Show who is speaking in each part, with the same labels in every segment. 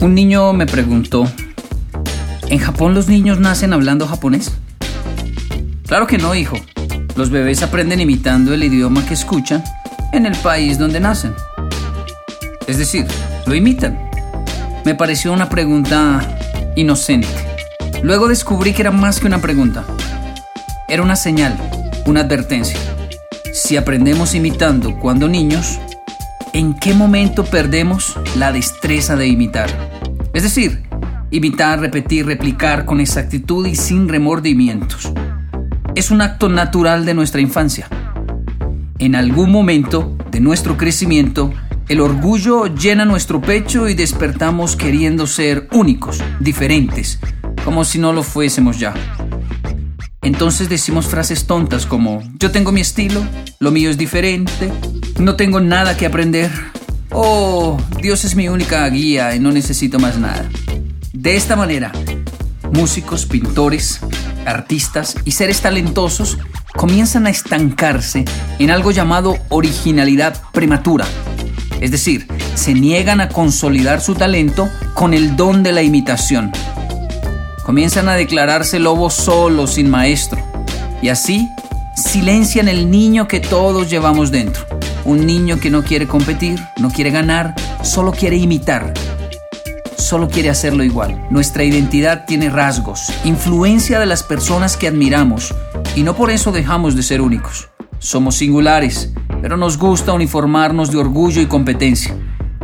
Speaker 1: Un niño me preguntó, ¿en Japón los niños nacen hablando japonés? Claro que no, hijo. Los bebés aprenden imitando el idioma que escuchan en el país donde nacen. Es decir, lo imitan. Me pareció una pregunta inocente. Luego descubrí que era más que una pregunta. Era una señal, una advertencia. Si aprendemos imitando cuando niños, ¿en qué momento perdemos la destreza de imitar? Es decir, imitar, repetir, replicar con exactitud y sin remordimientos. Es un acto natural de nuestra infancia. En algún momento de nuestro crecimiento, el orgullo llena nuestro pecho y despertamos queriendo ser únicos, diferentes, como si no lo fuésemos ya. Entonces decimos frases tontas como, yo tengo mi estilo, lo mío es diferente, no tengo nada que aprender, oh, Dios es mi única guía y no necesito más nada. De esta manera, músicos, pintores, artistas y seres talentosos comienzan a estancarse en algo llamado originalidad prematura. Es decir, se niegan a consolidar su talento con el don de la imitación. Comienzan a declararse lobos solos, sin maestro. Y así silencian el niño que todos llevamos dentro. Un niño que no quiere competir, no quiere ganar, solo quiere imitar. Solo quiere hacerlo igual. Nuestra identidad tiene rasgos, influencia de las personas que admiramos, y no por eso dejamos de ser únicos. Somos singulares, pero nos gusta uniformarnos de orgullo y competencia.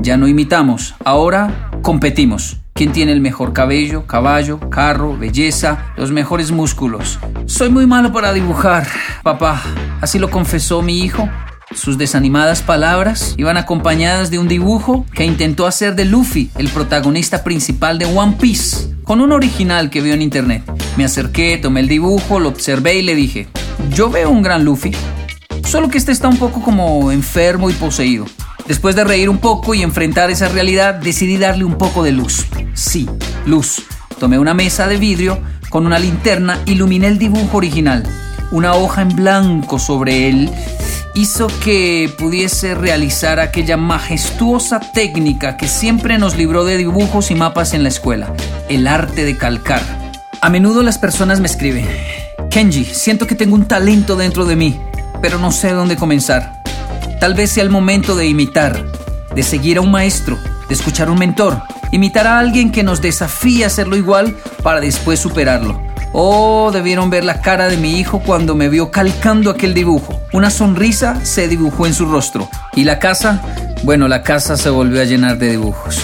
Speaker 1: Ya no imitamos, ahora competimos. ¿Quién tiene el mejor cabello, caballo, carro, belleza, los mejores músculos? Soy muy malo para dibujar, papá. Así lo confesó mi hijo. Sus desanimadas palabras iban acompañadas de un dibujo que intentó hacer de Luffy, el protagonista principal de One Piece, con un original que vio en internet. Me acerqué, tomé el dibujo, lo observé y le dije, yo veo un gran Luffy, solo que este está un poco como enfermo y poseído. Después de reír un poco y enfrentar esa realidad, decidí darle un poco de luz. Sí, luz. Tomé una mesa de vidrio con una linterna, iluminé el dibujo original. Una hoja en blanco sobre él hizo que pudiese realizar aquella majestuosa técnica que siempre nos libró de dibujos y mapas en la escuela, el arte de calcar. A menudo las personas me escriben, Kenji, siento que tengo un talento dentro de mí pero no sé dónde comenzar. Tal vez sea el momento de imitar, de seguir a un maestro, de escuchar a un mentor, imitar a alguien que nos desafíe a hacerlo igual para después superarlo. Oh, debieron ver la cara de mi hijo cuando me vio calcando aquel dibujo. Una sonrisa se dibujó en su rostro. ¿Y la casa? Bueno, la casa se volvió a llenar de dibujos.